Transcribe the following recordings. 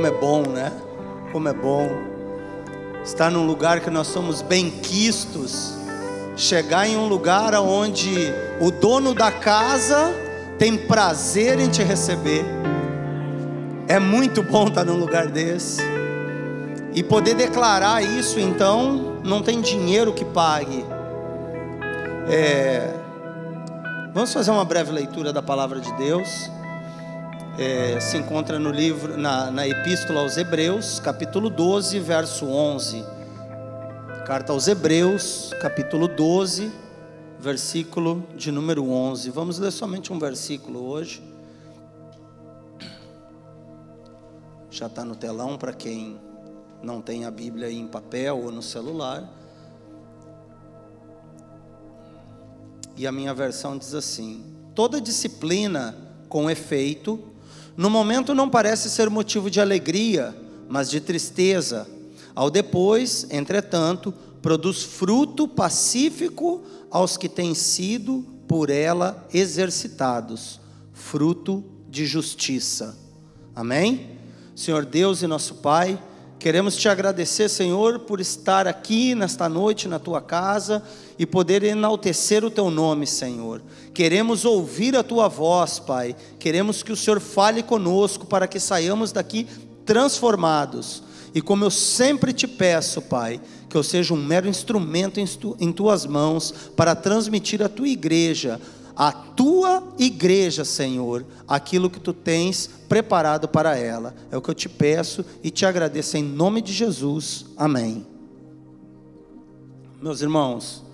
como é bom, né? Como é bom estar num lugar que nós somos bem-quistos, chegar em um lugar onde o dono da casa tem prazer em te receber. É muito bom estar num lugar desse. E poder declarar isso, então, não tem dinheiro que pague. É... Vamos fazer uma breve leitura da palavra de Deus é, se encontra no livro, na, na Epístola aos Hebreus, capítulo 12, verso 11. Carta aos Hebreus, capítulo 12, versículo de número 11. Vamos ler somente um versículo hoje. Já está no telão para quem não tem a Bíblia em papel ou no celular. E a minha versão diz assim: toda disciplina com efeito no momento não parece ser motivo de alegria, mas de tristeza. Ao depois, entretanto, produz fruto pacífico aos que têm sido por ela exercitados, fruto de justiça. Amém? Senhor Deus e nosso Pai, Queremos te agradecer, Senhor, por estar aqui nesta noite na tua casa e poder enaltecer o teu nome, Senhor. Queremos ouvir a tua voz, Pai. Queremos que o Senhor fale conosco para que saiamos daqui transformados. E como eu sempre te peço, Pai, que eu seja um mero instrumento em tuas mãos para transmitir à tua igreja a tua igreja, Senhor, aquilo que tu tens preparado para ela. É o que eu te peço e te agradeço em nome de Jesus. Amém. Meus irmãos,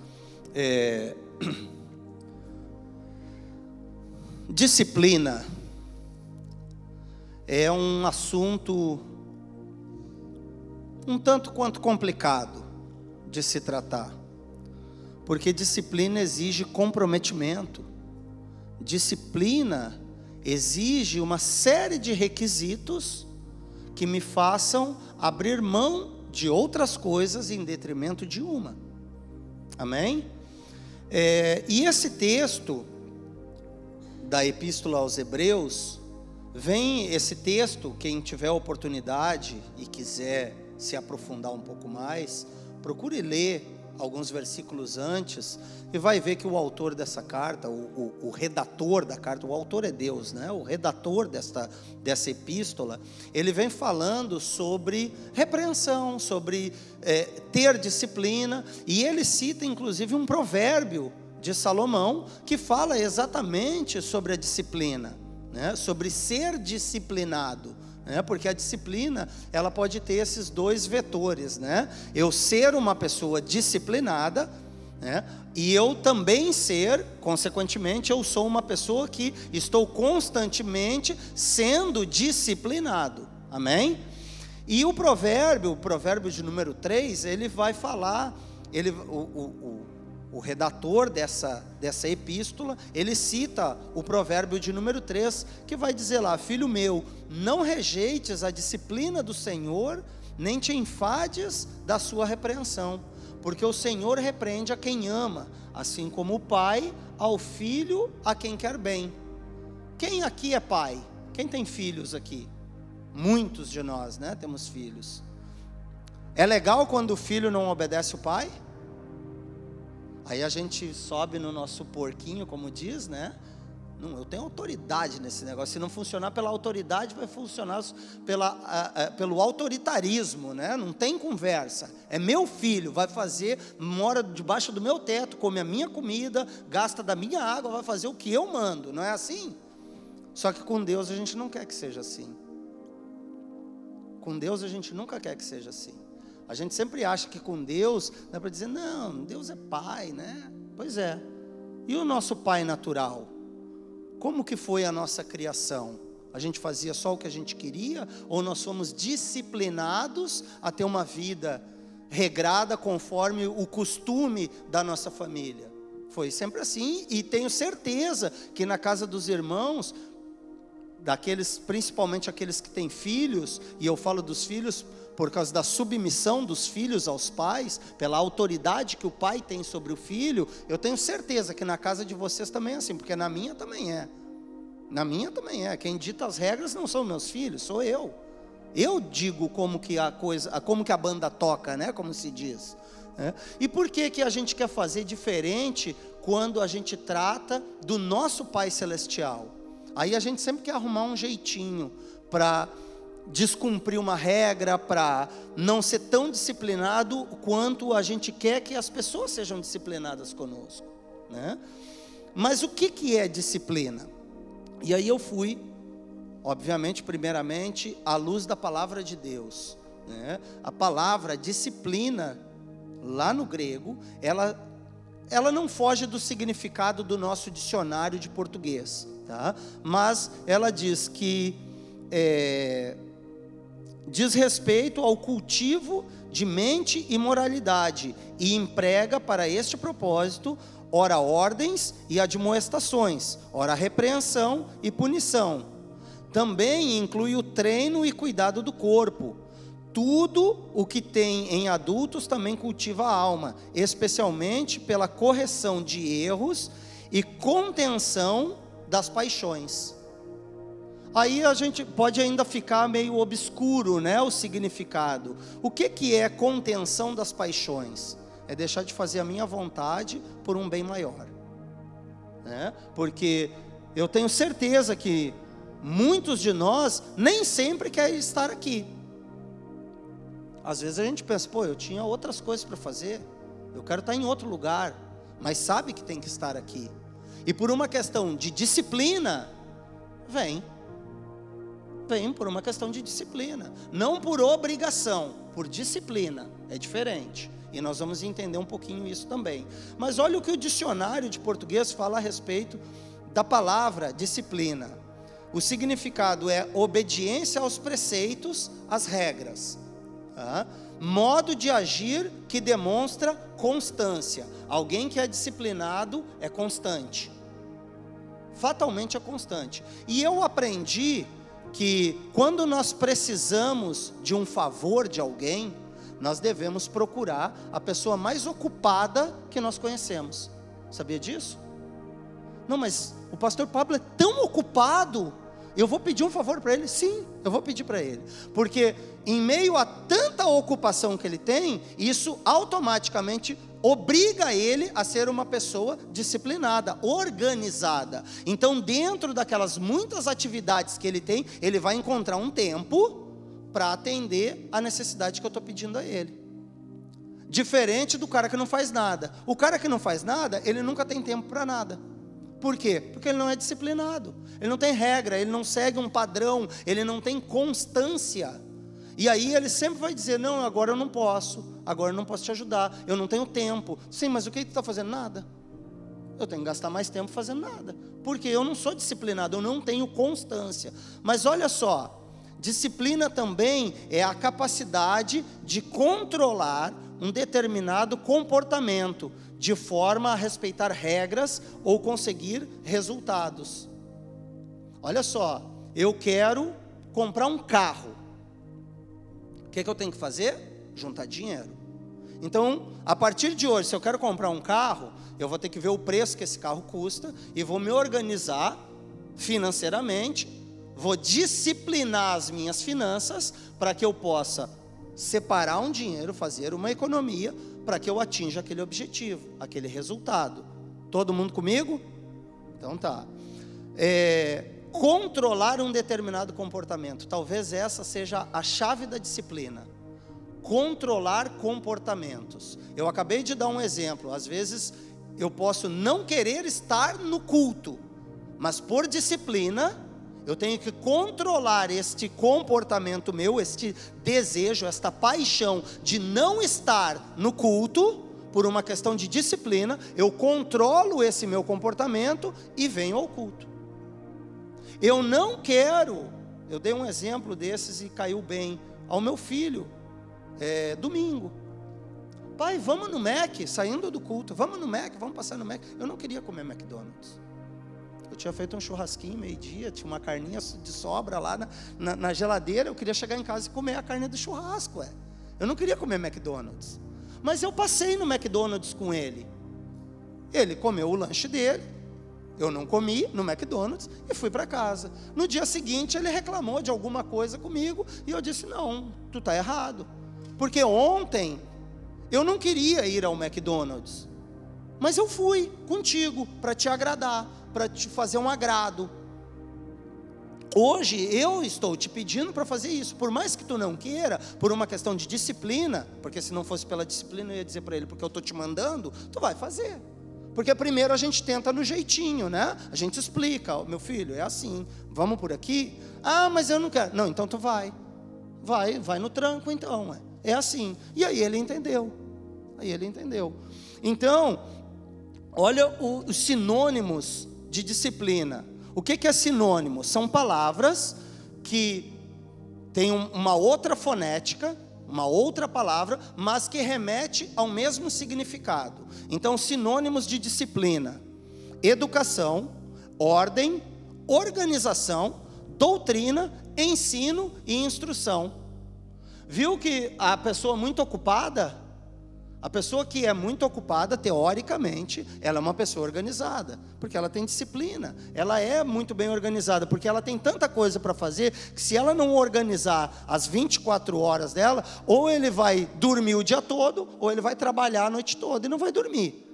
é... disciplina é um assunto um tanto quanto complicado de se tratar, porque disciplina exige comprometimento. Disciplina exige uma série de requisitos que me façam abrir mão de outras coisas em detrimento de uma. Amém? É, e esse texto da Epístola aos Hebreus, vem esse texto, quem tiver oportunidade e quiser se aprofundar um pouco mais, procure ler alguns versículos antes, e vai ver que o autor dessa carta, o, o, o, redator da carta, o autor é Deus, né? o redator desta, dessa epístola, ele vem falando sobre repreensão, sobre é, ter disciplina, e ele cita inclusive um provérbio de Salomão que fala exatamente sobre a disciplina, né? sobre ser disciplinado né? porque a disciplina ela pode ter esses dois vetores, né? Eu ser uma pessoa disciplinada, né? E eu também ser, consequentemente, eu sou uma pessoa que estou constantemente sendo disciplinado. Amém? E o provérbio, o provérbio de número 3, ele vai falar, ele, o, o, o redator dessa, dessa epístola, ele cita o provérbio de número 3, que vai dizer lá: Filho meu, não rejeites a disciplina do Senhor, nem te enfades da sua repreensão, porque o Senhor repreende a quem ama, assim como o pai ao filho a quem quer bem. Quem aqui é pai? Quem tem filhos aqui? Muitos de nós, né? Temos filhos. É legal quando o filho não obedece o pai? Aí a gente sobe no nosso porquinho, como diz, né? Não, eu tenho autoridade nesse negócio. Se não funcionar pela autoridade, vai funcionar pela, pelo autoritarismo, né? Não tem conversa. É meu filho, vai fazer, mora debaixo do meu teto, come a minha comida, gasta da minha água, vai fazer o que eu mando. Não é assim? Só que com Deus a gente não quer que seja assim. Com Deus a gente nunca quer que seja assim. A gente sempre acha que com Deus dá para dizer, não, Deus é pai, né? Pois é. E o nosso pai natural? Como que foi a nossa criação? A gente fazia só o que a gente queria ou nós fomos disciplinados a ter uma vida regrada conforme o costume da nossa família? Foi sempre assim e tenho certeza que na casa dos irmãos daqueles, principalmente aqueles que têm filhos, e eu falo dos filhos por causa da submissão dos filhos aos pais, pela autoridade que o pai tem sobre o filho, eu tenho certeza que na casa de vocês também é assim, porque na minha também é. Na minha também é. Quem dita as regras não são meus filhos, sou eu. Eu digo como que a coisa, como que a banda toca, né? Como se diz. Né? E por que que a gente quer fazer diferente quando a gente trata do nosso Pai Celestial? Aí a gente sempre quer arrumar um jeitinho para descumprir uma regra, para não ser tão disciplinado quanto a gente quer que as pessoas sejam disciplinadas conosco, né? Mas o que que é disciplina? E aí eu fui, obviamente, primeiramente, à luz da palavra de Deus, né? A palavra disciplina lá no grego, ela ela não foge do significado do nosso dicionário de português, tá? Mas ela diz que é, diz respeito ao cultivo de mente e moralidade e emprega para este propósito ora ordens e admoestações, ora repreensão e punição. Também inclui o treino e cuidado do corpo. Tudo o que tem em adultos também cultiva a alma, especialmente pela correção de erros e contenção das paixões. Aí a gente pode ainda ficar meio obscuro, né, o significado. O que que é contenção das paixões? É deixar de fazer a minha vontade por um bem maior. Né? Porque eu tenho certeza que muitos de nós nem sempre querem estar aqui. Às vezes a gente pensa, pô, eu tinha outras coisas para fazer, eu quero estar em outro lugar, mas sabe que tem que estar aqui. E por uma questão de disciplina, vem. Vem por uma questão de disciplina, não por obrigação, por disciplina, é diferente. E nós vamos entender um pouquinho isso também. Mas olha o que o dicionário de português fala a respeito da palavra disciplina. O significado é obediência aos preceitos, às regras. Modo de agir que demonstra constância. Alguém que é disciplinado é constante. Fatalmente é constante. E eu aprendi que quando nós precisamos de um favor de alguém, nós devemos procurar a pessoa mais ocupada que nós conhecemos. Sabia disso? Não, mas o pastor Pablo é tão ocupado. Eu vou pedir um favor para ele? Sim, eu vou pedir para ele. Porque em meio a tanta ocupação que ele tem, isso automaticamente obriga ele a ser uma pessoa disciplinada, organizada. Então, dentro daquelas muitas atividades que ele tem, ele vai encontrar um tempo para atender a necessidade que eu estou pedindo a ele. Diferente do cara que não faz nada. O cara que não faz nada, ele nunca tem tempo para nada. Por quê? Porque ele não é disciplinado, ele não tem regra, ele não segue um padrão, ele não tem constância. E aí ele sempre vai dizer: Não, agora eu não posso, agora eu não posso te ajudar, eu não tenho tempo. Sim, mas o que tu está fazendo? Nada. Eu tenho que gastar mais tempo fazendo nada, porque eu não sou disciplinado, eu não tenho constância. Mas olha só, disciplina também é a capacidade de controlar um determinado comportamento, de forma a respeitar regras ou conseguir resultados. Olha só, eu quero comprar um carro que, que eu tenho que fazer? Juntar dinheiro. Então, a partir de hoje, se eu quero comprar um carro, eu vou ter que ver o preço que esse carro custa e vou me organizar financeiramente, vou disciplinar as minhas finanças para que eu possa separar um dinheiro, fazer uma economia para que eu atinja aquele objetivo, aquele resultado. Todo mundo comigo? Então tá. É, controlar um determinado comportamento. Talvez essa seja a chave da disciplina. Controlar comportamentos. Eu acabei de dar um exemplo. Às vezes eu posso não querer estar no culto, mas por disciplina eu tenho que controlar este comportamento meu, este desejo, esta paixão de não estar no culto, por uma questão de disciplina, eu controlo esse meu comportamento e venho ao culto. Eu não quero, eu dei um exemplo desses e caiu bem, ao meu filho, é, domingo. Pai, vamos no Mac, saindo do culto, vamos no Mac, vamos passar no Mac. Eu não queria comer McDonald's. Eu tinha feito um churrasquinho meio-dia, tinha uma carninha de sobra lá na, na, na, geladeira. Eu queria chegar em casa e comer a carne do churrasco. É. Eu não queria comer McDonald's. Mas eu passei no McDonald's com ele. Ele comeu o lanche dele, Eu não comi no McDonald's e fui para casa. No dia seguinte ele reclamou de alguma coisa comigo e eu disse: "Não, tu está errado". Porque ontem eu não queria ir ao McDonald's. Mas eu fui contigo para te agradar, para te fazer um agrado. Hoje eu estou te pedindo para fazer isso, por mais que tu não queira, por uma questão de disciplina, porque se não fosse pela disciplina eu ia dizer para ele, porque eu estou te mandando, tu vai fazer. Porque primeiro a gente tenta no jeitinho, né? A gente explica, meu filho, é assim, vamos por aqui. Ah, mas eu não quero. Não, então tu vai. Vai, vai no tranco então. É, é assim. E aí ele entendeu. Aí ele entendeu. Então, olha os sinônimos de disciplina. O que, que é sinônimo? São palavras que têm uma outra fonética, uma outra palavra, mas que remete ao mesmo significado. Então, sinônimos de disciplina: educação, ordem, organização, doutrina, ensino e instrução. Viu que a pessoa muito ocupada a pessoa que é muito ocupada, teoricamente, ela é uma pessoa organizada, porque ela tem disciplina, ela é muito bem organizada, porque ela tem tanta coisa para fazer que se ela não organizar as 24 horas dela, ou ele vai dormir o dia todo, ou ele vai trabalhar a noite toda e não vai dormir.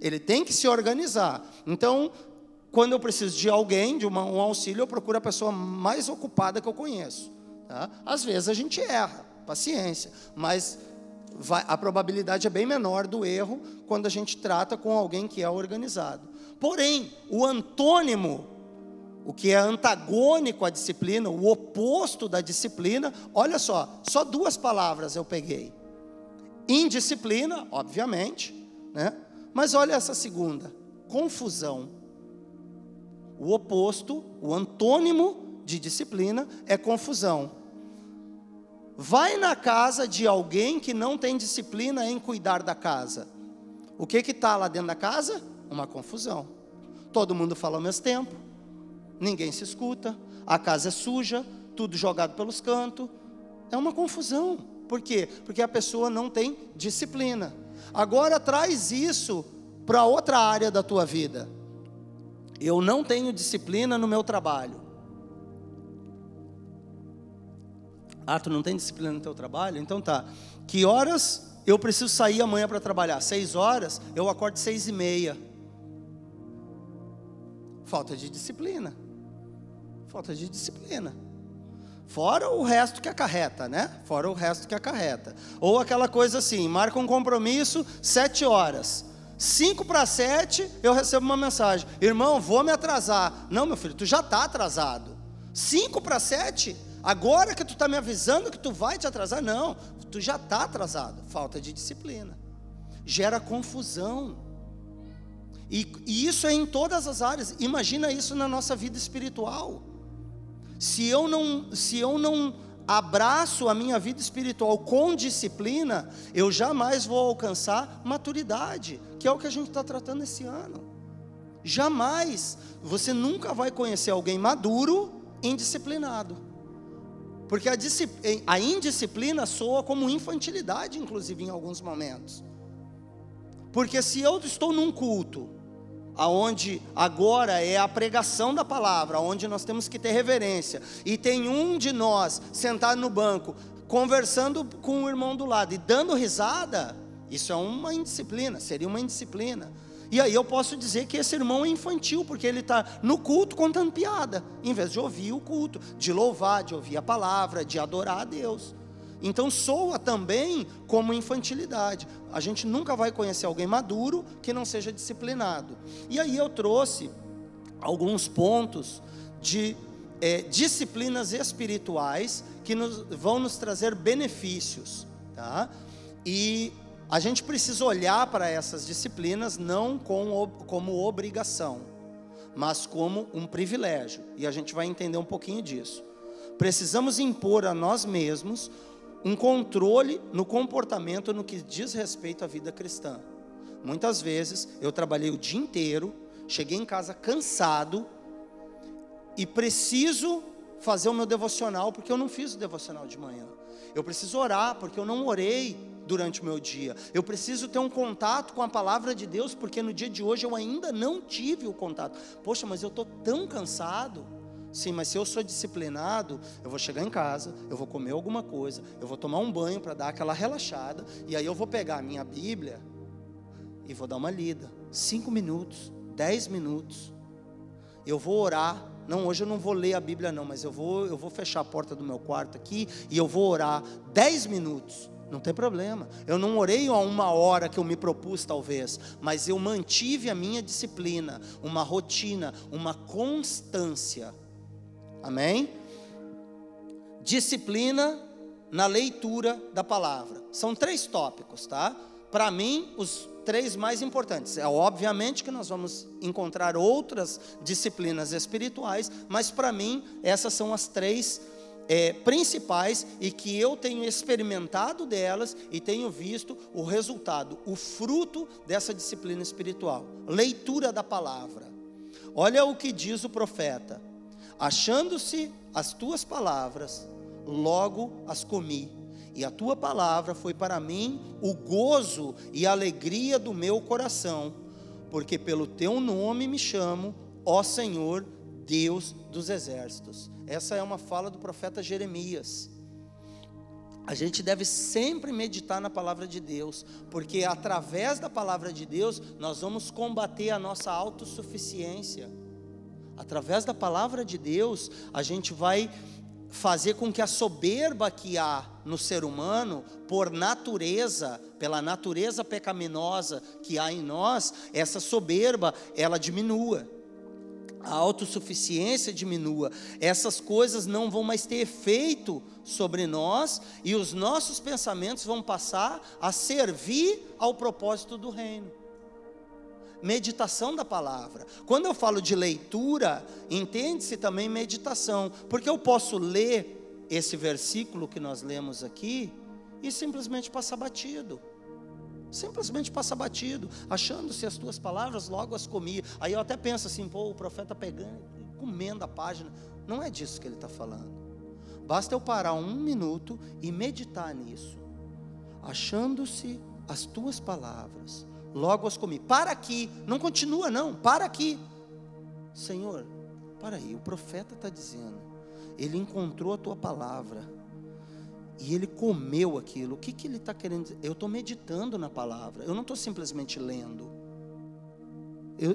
Ele tem que se organizar. Então, quando eu preciso de alguém, de uma, um auxílio, eu procuro a pessoa mais ocupada que eu conheço. Tá? Às vezes a gente erra, paciência, mas vai, a probabilidade é bem menor do erro quando a gente trata com alguém que é organizado. Porém, o antônimo, o que é antagônico à disciplina, o oposto da disciplina, olha só, só duas palavras eu peguei. Indisciplina, obviamente, né? Mas olha essa segunda, confusão. O oposto, o antônimo de disciplina é confusão. Vai na casa de alguém que não tem disciplina em cuidar da casa. O que que está lá dentro da casa? Uma confusão. Todo mundo fala ao mesmo tempo, ninguém se escuta, a casa é suja, tudo jogado pelos cantos. É uma confusão. Por quê? Porque a pessoa não tem disciplina. Agora traz isso para outra área da tua vida. Eu não tenho disciplina no meu trabalho. Ah, tu não tem disciplina no teu trabalho? Então tá. Que horas eu preciso sair amanhã para trabalhar? Seis horas? Eu acordo seis e meia. Falta de disciplina. Falta de disciplina. Fora o resto que acarreta, né? Fora o resto que acarreta. Ou aquela coisa assim, marca um compromisso, sete horas. Cinco para sete, eu recebo uma mensagem. Irmão, vou me atrasar. Não, meu filho, tu já está atrasado. Cinco para sete, Agora que tu está me avisando que tu vai te atrasar, não, tu já está atrasado. Falta de disciplina. Gera confusão. E, e, isso é em todas as áreas. Imagina isso na nossa vida espiritual. Se eu não, se eu não abraço a minha vida espiritual com disciplina, eu jamais vou alcançar maturidade, que é o que a gente está tratando esse ano. Jamais. Você nunca vai conhecer alguém maduro indisciplinado. Porque a, a indisciplina soa como infantilidade, inclusive em alguns momentos. Porque se eu estou num culto, aonde agora é a pregação da palavra, onde nós temos que ter reverência, e tem um de nós sentado no banco, conversando com o irmão do lado e dando risada, isso é uma indisciplina, seria uma indisciplina. E aí eu posso dizer que esse irmão é infantil, porque ele está no culto contando piada, em vez de ouvir o culto, de louvar, de ouvir a palavra, de adorar a Deus. Então soa também como infantilidade. A gente nunca vai conhecer alguém maduro que não seja disciplinado. E aí eu trouxe alguns pontos de é, disciplinas espirituais que nos, vão nos trazer benefícios, tá? E a gente precisa olhar para essas disciplinas não com, como obrigação, mas como um privilégio, e a gente vai entender um pouquinho disso. Precisamos impor a nós mesmos um controle no comportamento no que diz respeito à vida cristã. Muitas vezes eu trabalhei o dia inteiro, cheguei em casa cansado e preciso fazer o meu devocional porque eu não fiz o devocional de manhã. Eu preciso orar porque eu não orei durante o meu dia. Eu preciso ter um contato com a palavra de Deus, porque no dia de hoje eu ainda não tive o contato. Poxa, mas eu estou tão cansado. Sim, mas se eu sou disciplinado, eu vou chegar em casa, eu vou comer alguma coisa, eu vou tomar um banho para dar aquela relaxada, e aí eu vou pegar a minha Bíblia e vou dar uma lida. Cinco minutos, dez minutos. Eu vou orar. Não, hoje eu não vou ler a Bíblia, não, mas eu vou, eu vou fechar a porta do meu quarto aqui e eu vou orar dez minutos. Não tem problema. Eu não orei a uma hora que eu me propus, talvez, mas eu mantive a minha disciplina, uma rotina, uma constância. Amém? Disciplina na leitura da palavra. São três tópicos, tá? Para mim, os três mais importantes. É obviamente que nós vamos encontrar outras disciplinas espirituais, mas para mim, essas são as três é, principais e que eu tenho experimentado delas e tenho visto o resultado, o fruto dessa disciplina espiritual. Leitura da palavra. Olha o que diz o profeta: Achando-se as tuas palavras, logo as comi e a tua palavra foi para mim o gozo e a alegria do meu coração, porque pelo teu nome me chamo, ó Senhor, Deus dos exércitos. Essa é uma fala do profeta Jeremias. A gente deve sempre meditar na palavra de Deus, porque através da palavra de Deus nós vamos combater a nossa autossuficiência. Através da palavra de Deus, a gente vai fazer com que a soberba que há no ser humano, por natureza, pela natureza pecaminosa que há em nós, essa soberba, ela diminua. A autossuficiência diminua. Essas coisas não vão mais ter efeito sobre nós e os nossos pensamentos vão passar a servir ao propósito do reino meditação da palavra. Quando eu falo de leitura, entende-se também meditação, porque eu posso ler esse versículo que nós lemos aqui e simplesmente passar batido. Simplesmente passar batido, achando-se as tuas palavras, logo as comi. Aí eu até penso assim, pô, o profeta pegando, comendo a página. Não é disso que ele está falando. Basta eu parar um minuto e meditar nisso, achando-se as tuas palavras, logo as comi. Para aqui, não continua não, para aqui. Senhor, para aí, o profeta está dizendo, ele encontrou a tua palavra, e ele comeu aquilo. O que, que ele está querendo dizer? Eu estou meditando na palavra, eu não estou simplesmente lendo.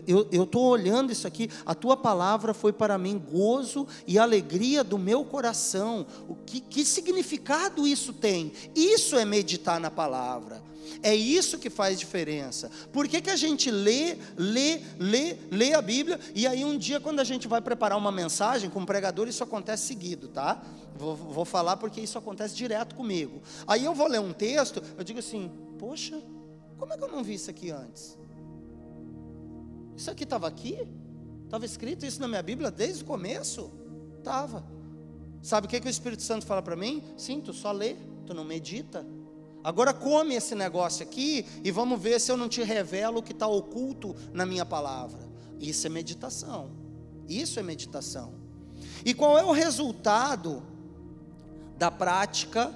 Eu estou olhando isso aqui, a tua palavra foi para mim gozo e alegria do meu coração. O que, que significado isso tem? Isso é meditar na palavra. É isso que faz diferença. Por que, que a gente lê, lê, lê, lê a Bíblia e aí um dia quando a gente vai preparar uma mensagem com um pregador, isso acontece seguido, tá? Vou, vou falar porque isso acontece direto comigo. Aí eu vou ler um texto, eu digo assim, poxa, como é que eu não vi isso aqui antes? Isso aqui estava aqui? Estava escrito isso na minha Bíblia desde o começo? Estava. Sabe o que, que o Espírito Santo fala para mim? Sim, tu só lê, tu não medita. Agora come esse negócio aqui e vamos ver se eu não te revelo o que está oculto na minha palavra. Isso é meditação. Isso é meditação. E qual é o resultado da prática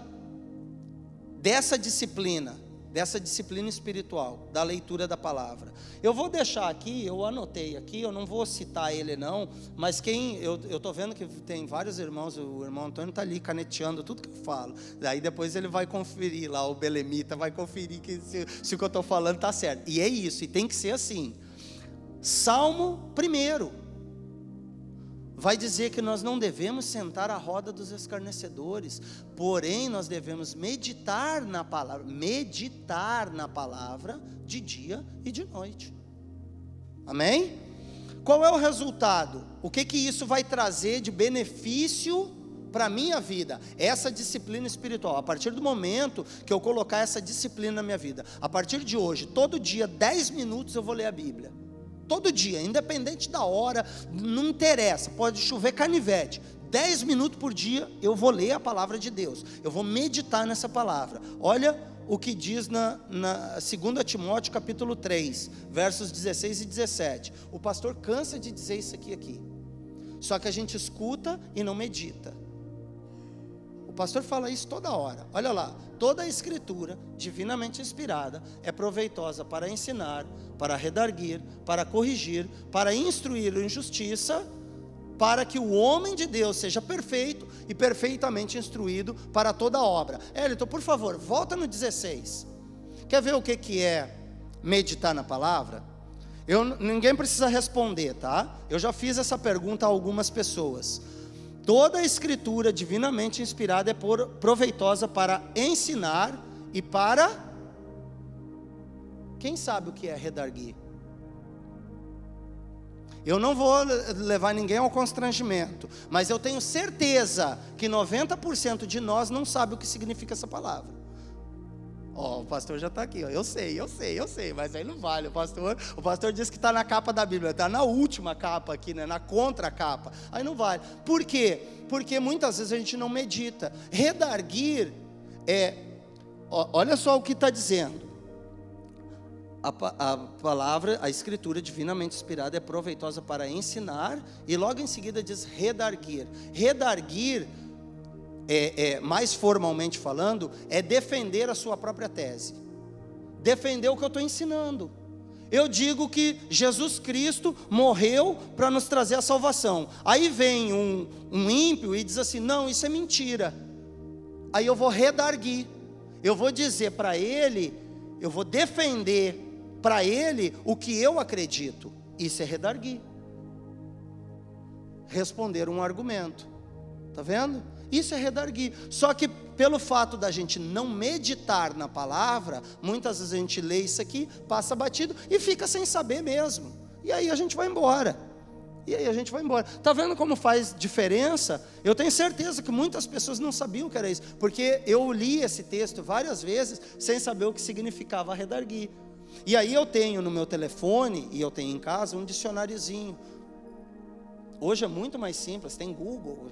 dessa disciplina? Dessa disciplina espiritual, da leitura da palavra. Eu vou deixar aqui, eu anotei aqui, eu não vou citar ele não, mas quem, eu estou vendo que tem vários irmãos, o irmão Antônio está ali caneteando tudo que eu falo, daí depois ele vai conferir lá, o Belemita vai conferir que se, se o que eu estou falando está certo, e é isso, e tem que ser assim, Salmo primeiro, vai dizer que nós não devemos sentar à roda dos escarnecedores, porém nós devemos meditar na palavra, meditar na palavra de dia e de noite. Amém? Qual é o resultado? O que que isso vai trazer de benefício para a minha vida? Essa disciplina espiritual. A partir do momento que eu colocar essa disciplina na minha vida, a partir de hoje, todo dia, 10 minutos eu vou ler a Bíblia. Todo dia, independente da hora, não interessa, pode chover canivete. Dez minutos por dia eu vou ler a palavra de Deus, eu vou meditar nessa palavra. Olha o que diz na, na 2 Timóteo capítulo 3, versos 16 e 17. O pastor cansa de dizer isso aqui aqui. Só que a gente escuta e não medita. Pastor fala isso toda hora. Olha lá, toda a escritura divinamente inspirada é proveitosa para ensinar, para redarguir, para corrigir, para instruir em justiça, para que o homem de Deus seja perfeito e perfeitamente instruído para toda obra. Elton, por favor, volta no 16. Quer ver o que, que é meditar na palavra? Eu, ninguém precisa responder, tá? Eu já fiz essa pergunta a algumas pessoas. Toda a escritura divinamente inspirada é por, proveitosa para ensinar e para. Quem sabe o que é redarguir? Eu não vou levar ninguém ao constrangimento, mas eu tenho certeza que 90% de nós não sabe o que significa essa palavra. Ó, o pastor já está aqui, eu sei, eu sei, eu sei, mas aí não vale. O pastor, o pastor disse que está na capa da Bíblia, está na última capa aqui, né? na contracapa. Aí não vale. Por quê? Porque muitas vezes a gente não medita. Redarguir é, olha só o que está dizendo. A, a, palavra, a escritura divinamente inspirada é proveitosa para ensinar, e logo em seguida diz redarguir. Redarguir é, é, mais formalmente falando, é defender a sua própria tese, defender o que eu estou ensinando. Eu digo que Jesus Cristo morreu para nos trazer a salvação. Aí vem um, um ímpio e diz assim: não, isso é mentira. Aí eu vou redarguir, eu vou dizer para ele, eu vou defender para ele o que eu acredito. Isso é redarguir. Responder um argumento. Está vendo? Isso é redarguir. Só que pelo fato da gente não meditar na palavra, muitas vezes a gente lê isso aqui, passa batido e fica sem saber mesmo. E aí a gente vai embora. E aí a gente vai embora. Tá vendo como faz diferença? Eu tenho certeza que muitas pessoas não sabiam o que era isso, porque eu li esse texto várias vezes sem saber o que significava redarguir. E aí eu tenho no meu telefone e eu tenho em casa um dicionáriozinho Hoje é muito mais simples, tem Google,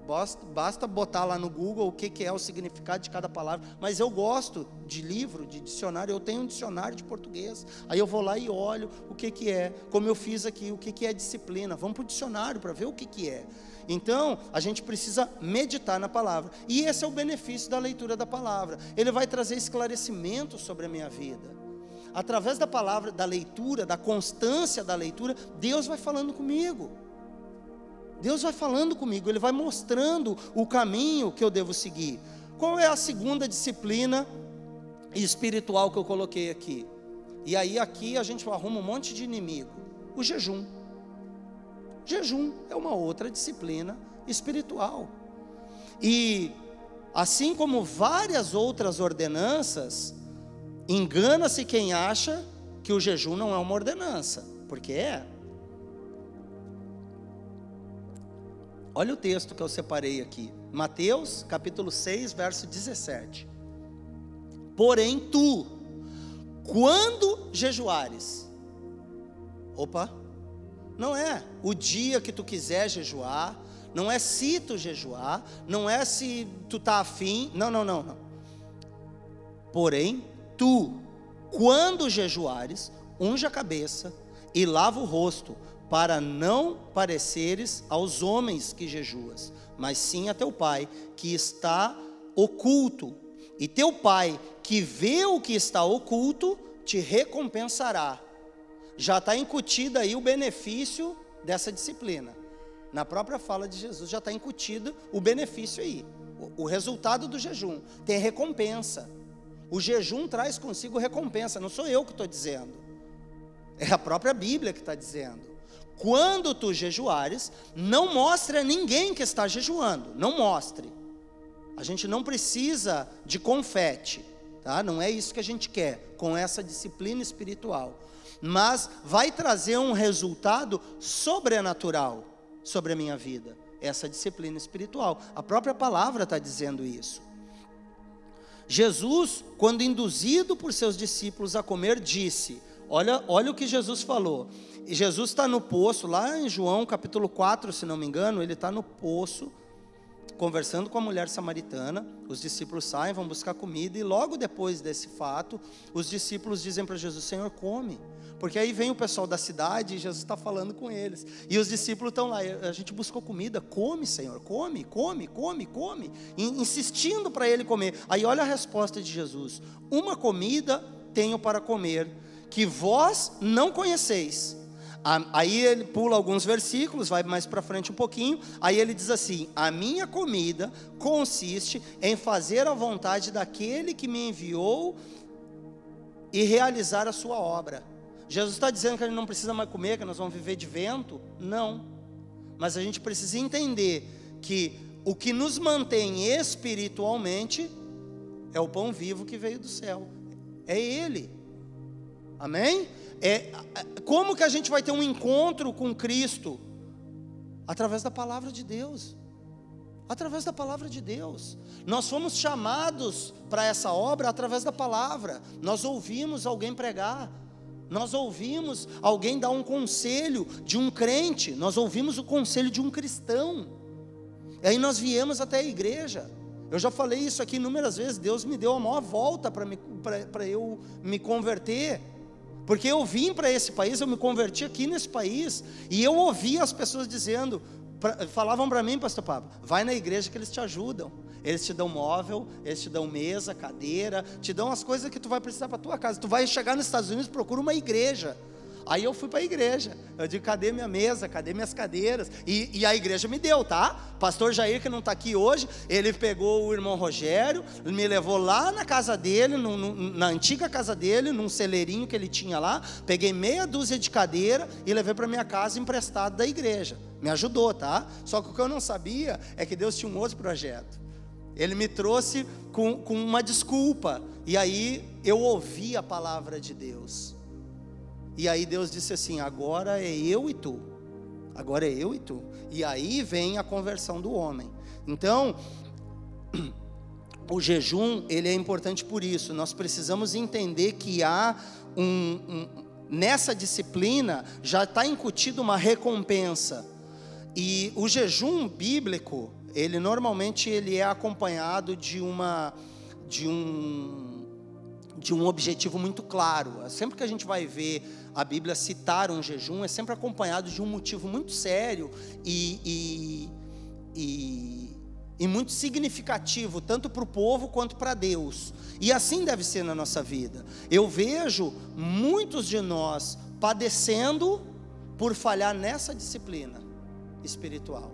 basta botar lá no Google o que é o significado de cada palavra. Mas eu gosto de livro, de dicionário, eu tenho um dicionário de português. Aí eu vou lá e olho o que, é, como eu fiz aqui, o que, é disciplina. Vamos para o dicionário para ver o que é. Então, a gente precisa meditar na palavra. E esse é o benefício da leitura da palavra. Ele vai trazer esclarecimento sobre a minha vida. Através da palavra, da leitura, da constância da leitura, Deus vai falando comigo. Deus vai falando comigo, Ele vai mostrando o caminho que eu devo seguir. Qual é a segunda disciplina espiritual que eu coloquei aqui? E aí aqui a gente arruma um monte de inimigo. O jejum. Jejum é uma outra disciplina espiritual. E assim como várias outras ordenanças, engana-se quem acha que o jejum não é uma ordenança, porque é. Olha o texto que eu separei aqui. Mateus, capítulo 6, verso 17. Porém tu, quando jejuares, opa, não é o dia que tu quiser jejuar, não é se tu jejuar, não é se tu tá afim, não, não, não, não. Porém, tu, quando jejuares, unja a cabeça e lava o rosto, para não pareceres aos homens que jejuas, mas sim a teu pai que está oculto. E teu pai que vê o que está oculto te recompensará. Já está incutido aí o benefício dessa disciplina. Na própria fala de Jesus já está incutido o benefício aí. O, o resultado do jejum tem recompensa. O jejum traz consigo recompensa, não sou eu que estou dizendo. É a própria Bíblia que está dizendo. Quando tu jejuares, não mostre a ninguém que está jejuando, não mostre. A gente não precisa de confete, tá? Não é isso que a gente quer com essa disciplina espiritual. Mas vai trazer um resultado sobrenatural sobre a minha vida, essa disciplina espiritual. A própria palavra está dizendo isso. Jesus, quando induzido por seus discípulos a comer, disse: Olha, olha o que Jesus falou. Jesus está no poço, lá em João capítulo 4, se não me engano, ele está no poço. conversando com a mulher samaritana, os discípulos saem, vão buscar comida, e logo depois desse fato, os discípulos dizem para Jesus: Senhor, come. Porque aí vem o pessoal da cidade e Jesus está falando com eles. E os discípulos estão lá, a gente buscou comida, come, Senhor, come, come, come, come, insistindo para ele comer. Aí olha a resposta de Jesus: Uma comida tenho para comer, que vós não conheceis. Aí ele pula alguns versículos, vai mais para frente um pouquinho. Aí ele diz assim: A minha comida consiste em fazer a vontade daquele que me enviou e realizar a sua obra. Jesus está dizendo que a gente não precisa mais comer, que nós vamos viver de vento? Não. Mas a gente precisa entender que o que nos mantém espiritualmente é o pão vivo que veio do céu. É Ele. Amém? É, como que a gente vai ter um encontro com Cristo? Através da palavra de Deus. Através da palavra de Deus. Nós fomos chamados para essa obra através da palavra. Nós ouvimos alguém pregar. Nós ouvimos alguém dar um conselho de um crente. Nós ouvimos o conselho de um cristão. E aí nós viemos até a igreja. Eu já falei isso aqui inúmeras vezes. Deus me deu a maior volta para eu me converter. Porque eu vim para esse país, eu me converti aqui nesse país, e eu ouvi as pessoas dizendo, pra, falavam para mim, pastor Pablo, vai na igreja que eles te ajudam. Eles te dão móvel, eles te dão mesa, cadeira, te dão as coisas que tu vai precisar para tua casa. Tu vai chegar nos Estados Unidos, procura uma igreja. Aí eu fui para a igreja. Eu digo, cadê minha mesa? Cadê minhas cadeiras? E, e a igreja me deu, tá? Pastor Jair, que não está aqui hoje, ele pegou o irmão Rogério, me levou lá na casa dele, no, no, na antiga casa dele, num celeirinho que ele tinha lá. Peguei meia dúzia de cadeira e levei para minha casa emprestado da igreja. Me ajudou, tá? Só que o que eu não sabia é que Deus tinha um outro projeto. Ele me trouxe com, com uma desculpa. E aí eu ouvi a palavra de Deus. E aí Deus disse assim: agora é eu e tu. Agora é eu e tu. E aí vem a conversão do homem. Então, o jejum, ele é importante por isso. Nós precisamos entender que há um, um nessa disciplina já está incutido uma recompensa. E o jejum bíblico, ele normalmente ele é acompanhado de uma de um de um objetivo muito claro. Sempre que a gente vai ver a Bíblia citar um jejum, é sempre acompanhado de um motivo muito sério e, e, e, e muito significativo, tanto para o povo quanto para Deus. E assim deve ser na nossa vida. Eu vejo muitos de nós padecendo por falhar nessa disciplina espiritual.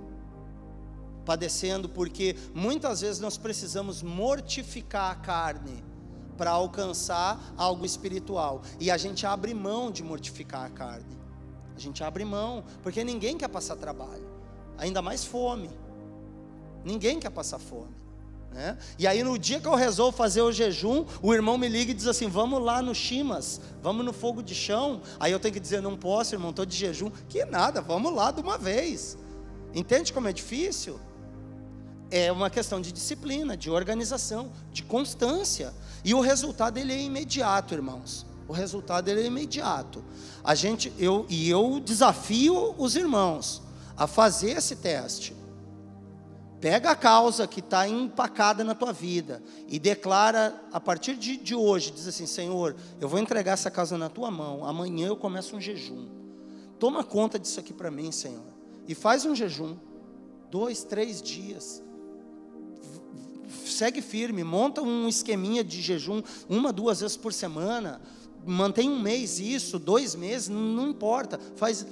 Padecendo porque muitas vezes nós precisamos mortificar a carne para alcançar algo espiritual. E a gente abre mão de mortificar a carne. A gente abre mão, porque ninguém quer passar trabalho, ainda mais fome. Ninguém quer passar fome. Né? E aí no dia que eu resolvo fazer o jejum, o irmão me liga e diz assim: vamos lá no Chimas, vamos no fogo de chão. Aí eu tenho que dizer: não posso, irmão, estou de jejum. Que nada, vamos lá de uma vez. Entende como é difícil? É uma questão de disciplina, de organização, de constância. E o resultado ele é imediato, irmãos. O resultado ele é imediato. A gente, eu e eu desafio os irmãos a fazer esse teste. Pega a causa que está empacada na tua vida e declara a partir de, de hoje, diz assim, Senhor, eu vou entregar essa causa na tua mão. Amanhã eu começo um jejum. Toma conta disso aqui para mim, Senhor. E faz um jejum, dois, três dias segue firme, monta um esqueminha de jejum uma, duas vezes por semana, mantém um mês isso, dois meses, não importa, faz.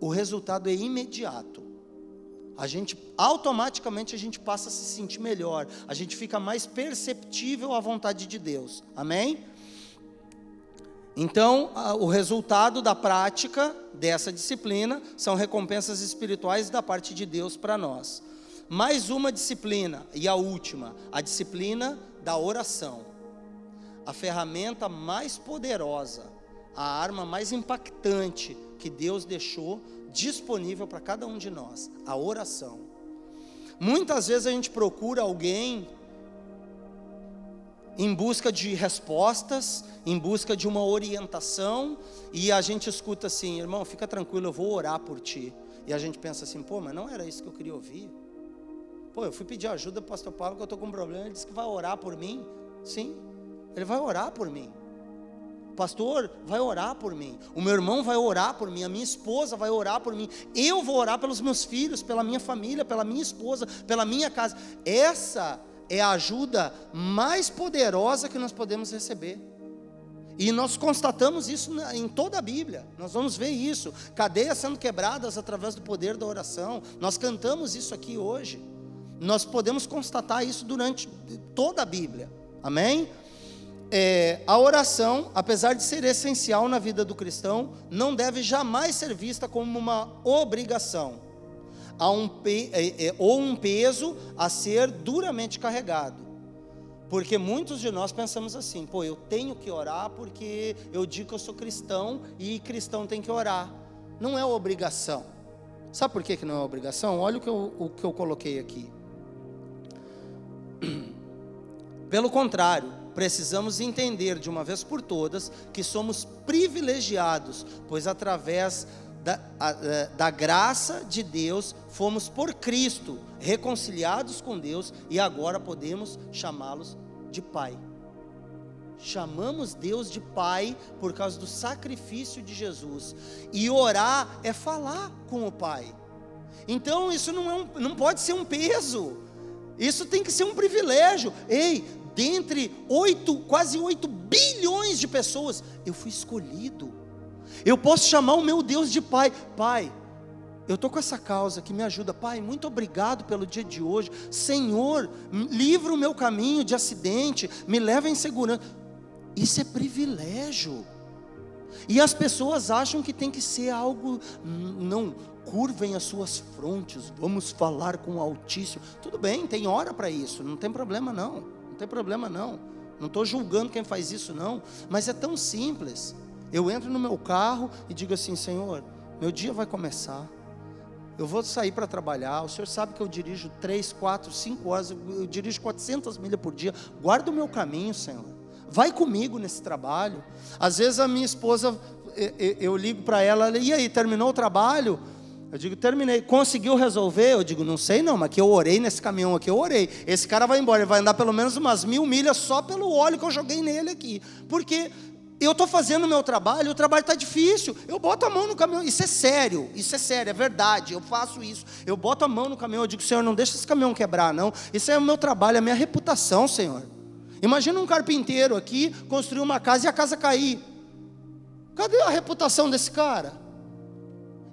O resultado é imediato. A gente automaticamente a gente passa a se sentir melhor, a gente fica mais perceptível à vontade de Deus. Amém? Então, o resultado da prática dessa disciplina são recompensas espirituais da parte de Deus para nós. Mais uma disciplina, e a última, a disciplina da oração. A ferramenta mais poderosa, a arma mais impactante que Deus deixou disponível para cada um de nós, a oração. Muitas vezes a gente procura alguém em busca de respostas, em busca de uma orientação, e a gente escuta assim, irmão, fica tranquilo, eu vou orar por ti. E a gente pensa assim, pô, mas não era isso que eu queria ouvir. Pô, eu fui pedir ajuda para o pastor Paulo que eu estou com um problema. Ele disse que vai orar por mim. Sim, ele vai orar por mim. Pastor, vai orar por mim. O meu irmão vai orar por mim. A minha esposa vai orar por mim. Eu vou orar pelos meus filhos, pela minha família, pela minha esposa, pela minha casa. Essa é a ajuda mais poderosa que nós podemos receber. E nós constatamos isso em toda a Bíblia. Nós vamos ver isso. Cadeias sendo quebradas através do poder da oração. Nós cantamos isso aqui hoje. Nós podemos constatar isso durante toda a Bíblia. Amém? É, a oração, apesar de ser essencial na vida do cristão, não deve jamais ser vista como uma obrigação um, é, é, ou um peso a ser duramente carregado. Porque muitos de nós pensamos assim: pô, eu tenho que orar porque eu digo que eu sou cristão e cristão tem que orar. Não é obrigação. Sabe por que, que não é obrigação? Olha o que eu, o que eu coloquei aqui. Pelo contrário, precisamos entender de uma vez por todas que somos privilegiados, pois através da, a, é, da graça de Deus fomos por Cristo reconciliados com Deus e agora podemos chamá-los de Pai. Chamamos Deus de Pai por causa do sacrifício de Jesus. E orar é falar com o Pai. Então isso não, é um, não pode ser um peso. Isso tem que ser um privilégio. Ei, dentre oito, quase oito bilhões de pessoas, eu fui escolhido. Eu posso chamar o meu Deus de Pai. Pai, eu estou com essa causa que me ajuda. Pai, muito obrigado pelo dia de hoje. Senhor, livra o meu caminho de acidente, me leva em segurança. Isso é privilégio. E as pessoas acham que tem que ser algo, não, curvem as suas frontes, vamos falar com o Altíssimo. Tudo bem, tem hora para isso, não tem problema não. Não tem problema não. Não estou julgando quem faz isso não, mas é tão simples. Eu entro no meu carro e digo assim, Senhor, meu dia vai começar. Eu vou sair para trabalhar. O senhor sabe que eu dirijo 3, 4, 5 horas. Eu dirijo 400 milhas por dia. Guarda o meu caminho, Senhor. Vai comigo nesse trabalho. Às vezes a minha esposa, eu ligo para ela, e aí, terminou o trabalho? Eu digo, terminei. Conseguiu resolver? Eu digo, não sei não, mas que eu orei nesse caminhão aqui, eu orei. Esse cara vai embora, ele vai andar pelo menos umas mil milhas só pelo óleo que eu joguei nele aqui. Porque eu estou fazendo o meu trabalho, o trabalho está difícil. Eu boto a mão no caminhão, isso é sério, isso é sério, é verdade. Eu faço isso. Eu boto a mão no caminhão, eu digo, Senhor, não deixa esse caminhão quebrar, não. Isso é o meu trabalho, é a minha reputação, Senhor. Imagina um carpinteiro aqui construir uma casa e a casa cair. Cadê a reputação desse cara?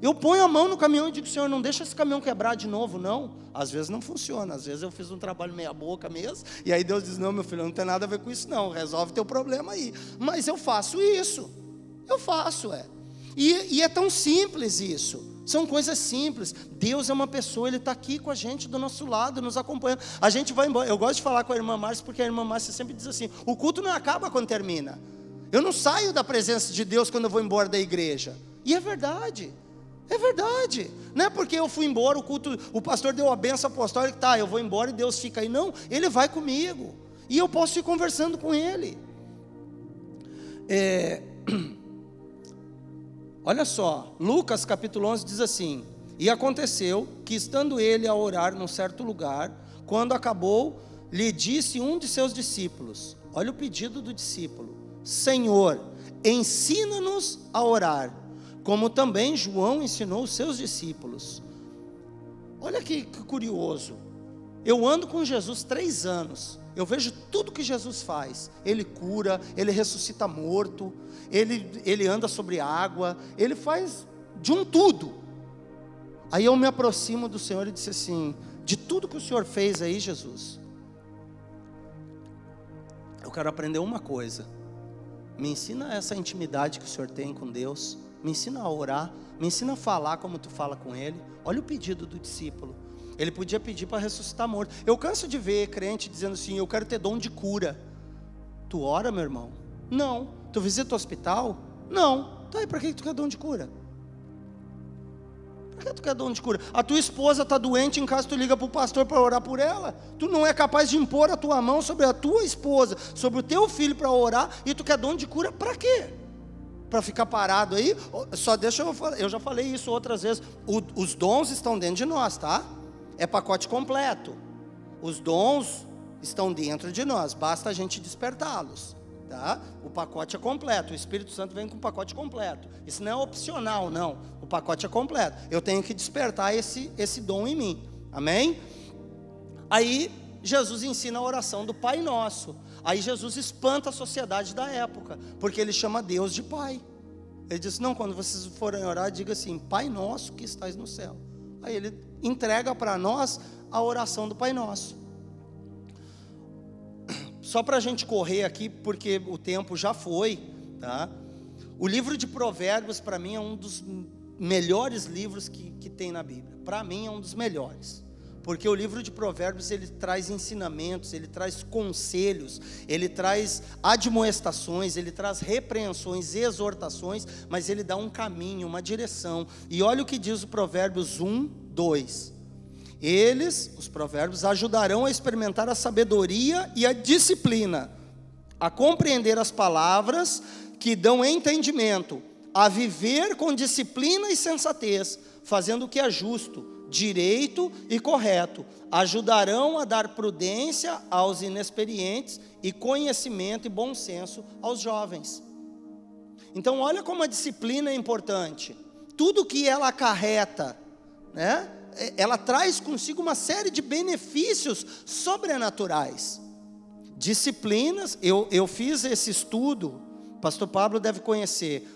Eu ponho a mão no caminhão e digo, Senhor, não deixa esse caminhão quebrar de novo, não. Às vezes não funciona, às vezes eu fiz um trabalho meia boca mesmo, e aí Deus diz, não, meu filho, não tem nada a ver com isso não, resolve teu problema aí. Mas eu faço isso, eu faço, é. E, e é tão simples isso. São coisas simples. Deus é uma pessoa, Ele está aqui com a gente do nosso lado, nos acompanhando. A gente vai embora. Eu gosto de falar com a irmã Márcia, porque a irmã Márcia sempre diz assim: o culto não acaba quando termina. Eu não saio da presença de Deus quando eu vou embora da igreja. E é verdade. É verdade. Não é porque eu fui embora, o culto, o pastor deu a benção apostólica, tá, eu vou embora e Deus fica aí. Não, ele vai comigo. E eu posso ir conversando com ele. É, olha só, Lucas capítulo 11 diz assim: E aconteceu que, estando ele a orar num certo lugar, quando acabou, lhe disse um de seus discípulos: Olha o pedido do discípulo: Senhor, ensina-nos a orar como também João ensinou os seus discípulos. Olha que, que curioso. Eu ando com Jesus três anos. Eu vejo tudo que Jesus faz. Ele cura, ele ressuscita morto, ele, ele anda sobre água, ele faz de um tudo. Aí eu me aproximo do Senhor e disse assim: De tudo que o Senhor fez aí, Jesus, eu quero aprender uma coisa. Me ensina essa intimidade que o Senhor tem com Deus me ensina a orar, me ensina a falar como tu fala com ele. Olha o pedido do discípulo. Ele podia pedir para ressuscitar morto. Eu canso de ver crente dizendo assim: Eu quero ter dom de cura. Tu ora, meu irmão? Não. Tu visita o hospital? Não. Tá aí, para que tu quer dom de cura? Para que tu quer dom de cura? A tua esposa está doente em casa, tu liga para o pastor para orar por ela. Tu não é capaz de impor a tua mão sobre a tua esposa, sobre o teu filho para orar, e tu quer dom de cura para quê? Para ficar parado aí. Só deixa eu falar, eu já falei isso outras vezes. O, os dons estão dentro de nós, tá? É pacote completo. Os dons estão dentro de nós, basta a gente despertá-los. Tá? O pacote é completo, o Espírito Santo vem com o pacote completo. Isso não é opcional, não. O pacote é completo. Eu tenho que despertar esse, esse dom em mim. Amém? Aí Jesus ensina a oração do Pai Nosso. Aí Jesus espanta a sociedade da época, porque ele chama Deus de Pai. Ele diz: Não, quando vocês forem orar, diga assim: Pai Nosso que estás no céu. Aí ele entrega para nós a oração do Pai Nosso. Só para a gente correr aqui, porque o tempo já foi, tá? O livro de Provérbios, para mim, é um dos melhores livros que, que tem na Bíblia. Para mim, é um dos melhores. Porque o livro de Provérbios ele traz ensinamentos, ele traz conselhos, ele traz admoestações, ele traz repreensões, exortações, mas ele dá um caminho, uma direção. E olha o que diz o Provérbios 1, 2. Eles, os provérbios, ajudarão a experimentar a sabedoria e a disciplina, a compreender as palavras que dão entendimento, a viver com disciplina e sensatez, fazendo o que é justo, direito e correto, ajudarão a dar prudência aos inexperientes e conhecimento e bom senso aos jovens. Então, olha como a disciplina é importante. Tudo que ela acarreta, né? É, ela traz consigo uma série de benefícios sobrenaturais. Disciplinas, eu, eu fiz esse estudo, pastor Pablo deve conhecer,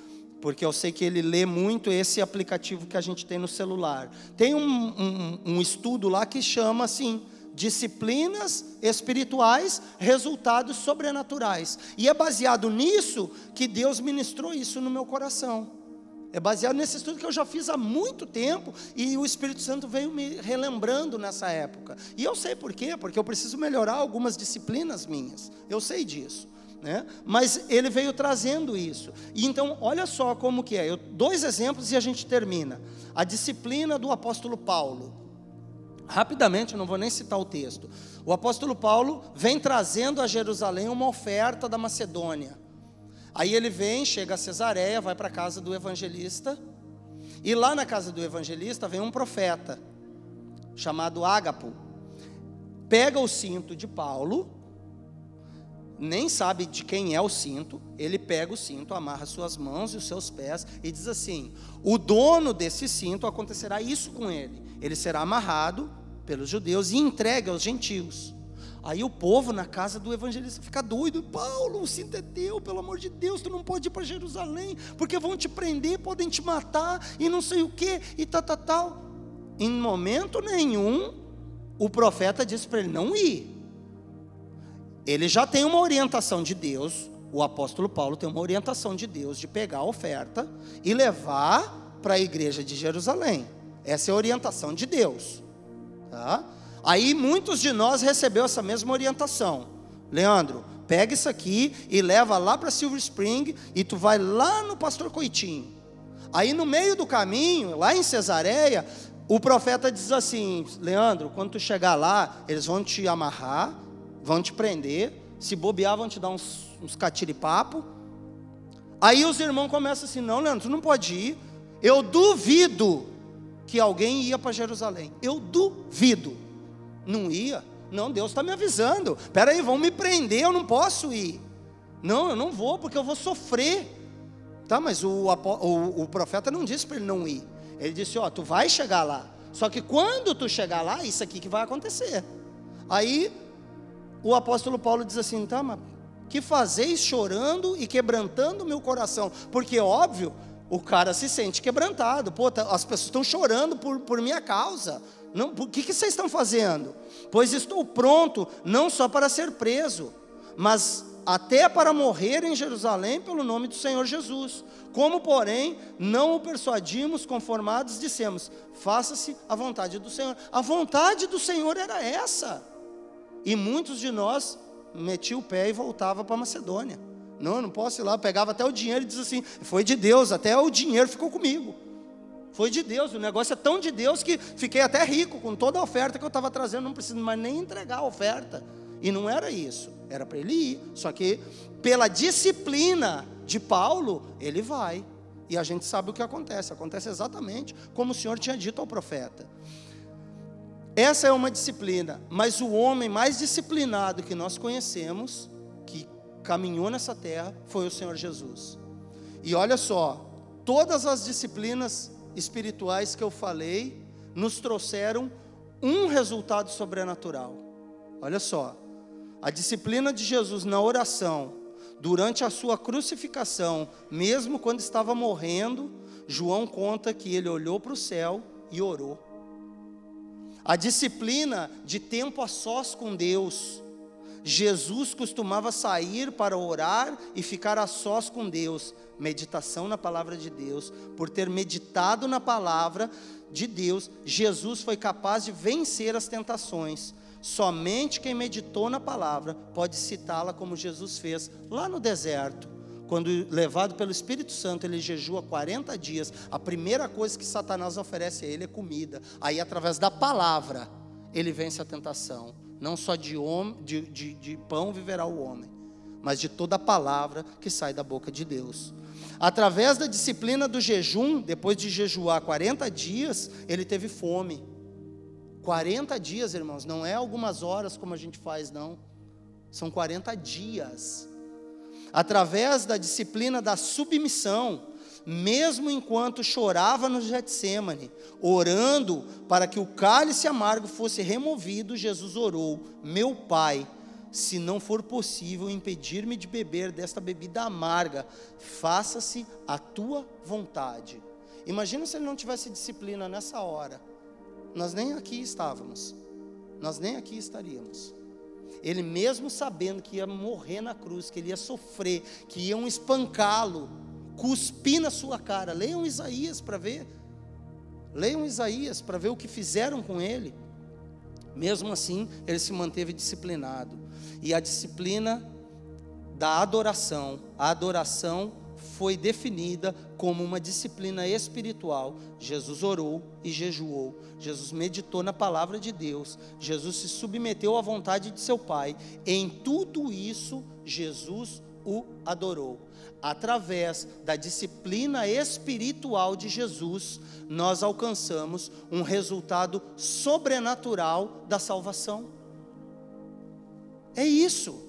porque eu sei que ele lê muito esse aplicativo que a gente tem no celular. Tem um, um, um estudo lá que chama assim, disciplinas espirituais, resultados sobrenaturais. E é baseado nisso que Deus ministrou isso no meu coração. É baseado nesse estudo que eu já fiz há muito tempo e o Espírito Santo veio me relembrando nessa época. E eu sei por quê, porque eu preciso melhorar algumas disciplinas minhas. Eu sei disso. Né? Mas ele veio trazendo isso. E então, olha só como que é. Eu, dois exemplos e a gente termina. A disciplina do apóstolo Paulo. Rapidamente, não vou nem citar o texto. O apóstolo Paulo vem trazendo a Jerusalém uma oferta da Macedônia. Aí ele vem, chega a Cesareia, vai para a casa do evangelista. E lá na casa do evangelista vem um profeta, chamado Ágapo. Pega o cinto de Paulo, nem sabe de quem é o cinto, ele pega o cinto, amarra suas mãos e os seus pés e diz assim: O dono desse cinto acontecerá isso com ele. Ele será amarrado pelos judeus e entregue aos gentios. Aí o povo na casa do evangelista fica doido. Paulo, o cinto é teu, pelo amor de Deus, tu não pode ir para Jerusalém, porque vão te prender, podem te matar e não sei o que, e tal, tal, tal. Em momento nenhum, o profeta disse para ele não ir. Ele já tem uma orientação de Deus, o apóstolo Paulo tem uma orientação de Deus de pegar a oferta e levar para a igreja de Jerusalém. Essa é a orientação de Deus. Tá? Aí muitos de nós recebeu essa mesma orientação. Leandro, pega isso aqui e leva lá para Silver Spring e tu vai lá no pastor Coitinho. Aí no meio do caminho, lá em Cesareia, o profeta diz assim: Leandro, quando tu chegar lá, eles vão te amarrar, vão te prender, se bobear, vão te dar uns, uns catiripapo. Aí os irmãos começam assim: Não, Leandro, tu não pode ir. Eu duvido que alguém ia para Jerusalém. Eu duvido. Não ia. Não, Deus está me avisando. Espera aí, vão me prender, eu não posso ir. Não, eu não vou, porque eu vou sofrer. Tá, mas o, o, o profeta não disse para ele não ir. Ele disse: Ó, tu vai chegar lá. Só que quando tu chegar lá, isso aqui que vai acontecer. Aí o apóstolo Paulo diz assim: tá, mas que fazeis chorando e quebrantando meu coração? Porque, óbvio, o cara se sente quebrantado. Pô, tá, as pessoas estão chorando por, por minha causa. Não, o que, que vocês estão fazendo? Pois estou pronto, não só para ser preso, mas até para morrer em Jerusalém pelo nome do Senhor Jesus. Como, porém, não o persuadimos conformados, dissemos: faça-se a vontade do Senhor. A vontade do Senhor era essa. E muitos de nós metiam o pé e voltava para Macedônia. Não, eu não posso ir lá. pegava até o dinheiro e dizia assim: foi de Deus, até o dinheiro ficou comigo. Foi de Deus, o negócio é tão de Deus que fiquei até rico com toda a oferta que eu estava trazendo, não preciso mais nem entregar a oferta. E não era isso, era para ele ir. Só que pela disciplina de Paulo, ele vai. E a gente sabe o que acontece, acontece exatamente como o Senhor tinha dito ao profeta. Essa é uma disciplina, mas o homem mais disciplinado que nós conhecemos, que caminhou nessa terra, foi o Senhor Jesus. E olha só, todas as disciplinas espirituais que eu falei nos trouxeram um resultado sobrenatural. Olha só, a disciplina de Jesus na oração, durante a sua crucificação, mesmo quando estava morrendo, João conta que ele olhou para o céu e orou. A disciplina de tempo a sós com Deus. Jesus costumava sair para orar e ficar a sós com Deus, meditação na palavra de Deus. Por ter meditado na palavra de Deus, Jesus foi capaz de vencer as tentações. Somente quem meditou na palavra pode citá-la como Jesus fez lá no deserto quando levado pelo Espírito Santo, ele jejua 40 dias, a primeira coisa que Satanás oferece a ele é comida. Aí, através da palavra, ele vence a tentação. Não só de, homem, de, de, de pão viverá o homem, mas de toda a palavra que sai da boca de Deus. Através da disciplina do jejum, depois de jejuar 40 dias, ele teve fome. 40 dias, irmãos, não é algumas horas como a gente faz, não. São 40 dias através da disciplina da submissão, mesmo enquanto chorava no Getsemane, orando para que o cálice amargo fosse removido, Jesus orou: Meu Pai, se não for possível impedir-me de beber desta bebida amarga, faça-se a tua vontade. Imagina se ele não tivesse disciplina nessa hora. Nós nem aqui estávamos. Nós nem aqui estaríamos. Ele mesmo sabendo que ia morrer na cruz, que ele ia sofrer, que iam espancá-lo, cuspir na sua cara. Leiam Isaías para ver. Leiam Isaías para ver o que fizeram com ele. Mesmo assim, ele se manteve disciplinado. E a disciplina da adoração, a adoração foi definida como uma disciplina espiritual. Jesus orou e jejuou. Jesus meditou na palavra de Deus. Jesus se submeteu à vontade de seu Pai. Em tudo isso, Jesus o adorou. Através da disciplina espiritual de Jesus, nós alcançamos um resultado sobrenatural da salvação. É isso.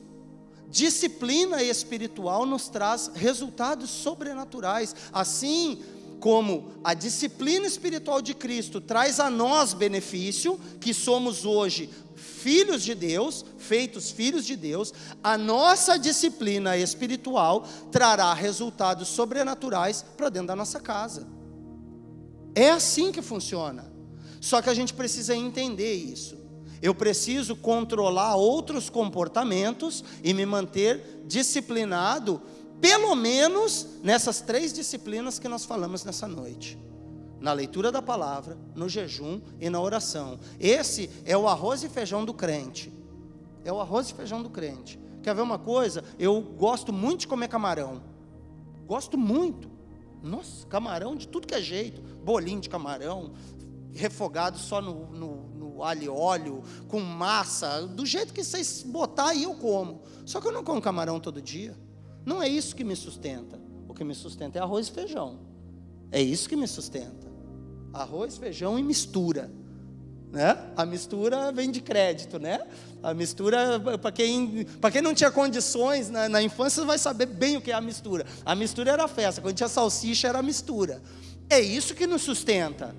Disciplina espiritual nos traz resultados sobrenaturais, assim como a disciplina espiritual de Cristo traz a nós benefício, que somos hoje filhos de Deus, feitos filhos de Deus, a nossa disciplina espiritual trará resultados sobrenaturais para dentro da nossa casa. É assim que funciona. Só que a gente precisa entender isso. Eu preciso controlar outros comportamentos e me manter disciplinado, pelo menos nessas três disciplinas que nós falamos nessa noite: na leitura da palavra, no jejum e na oração. Esse é o arroz e feijão do crente. É o arroz e feijão do crente. Quer ver uma coisa? Eu gosto muito de comer camarão. Gosto muito. Nossa, camarão de tudo que é jeito. Bolinho de camarão, refogado só no, no, alho óleo, com massa, do jeito que vocês botar aí eu como. Só que eu não como camarão todo dia. Não é isso que me sustenta. O que me sustenta é arroz e feijão. É isso que me sustenta. Arroz, feijão e mistura. Né? A mistura vem de crédito, né? A mistura, para quem, quem não tinha condições na, na infância, vai saber bem o que é a mistura. A mistura era a festa, quando tinha salsicha era a mistura. É isso que nos sustenta.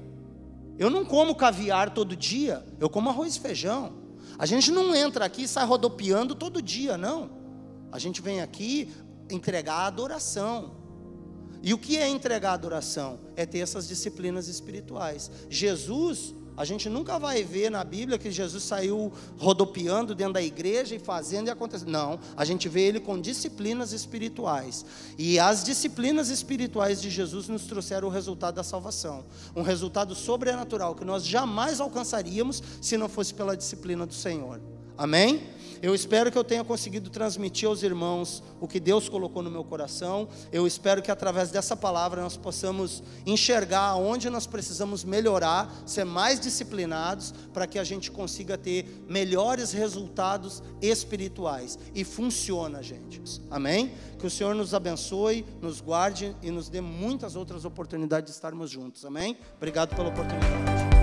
Eu não como caviar todo dia, eu como arroz e feijão. A gente não entra aqui e sai rodopiando todo dia, não. A gente vem aqui entregar a adoração. E o que é entregar a adoração? É ter essas disciplinas espirituais. Jesus a gente nunca vai ver na Bíblia que Jesus saiu rodopiando dentro da igreja e fazendo e acontecendo. Não, a gente vê ele com disciplinas espirituais. E as disciplinas espirituais de Jesus nos trouxeram o resultado da salvação. Um resultado sobrenatural que nós jamais alcançaríamos se não fosse pela disciplina do Senhor. Amém? Eu espero que eu tenha conseguido transmitir aos irmãos o que Deus colocou no meu coração. Eu espero que através dessa palavra nós possamos enxergar onde nós precisamos melhorar, ser mais disciplinados, para que a gente consiga ter melhores resultados espirituais. E funciona, gente. Amém? Que o Senhor nos abençoe, nos guarde e nos dê muitas outras oportunidades de estarmos juntos. Amém? Obrigado pela oportunidade.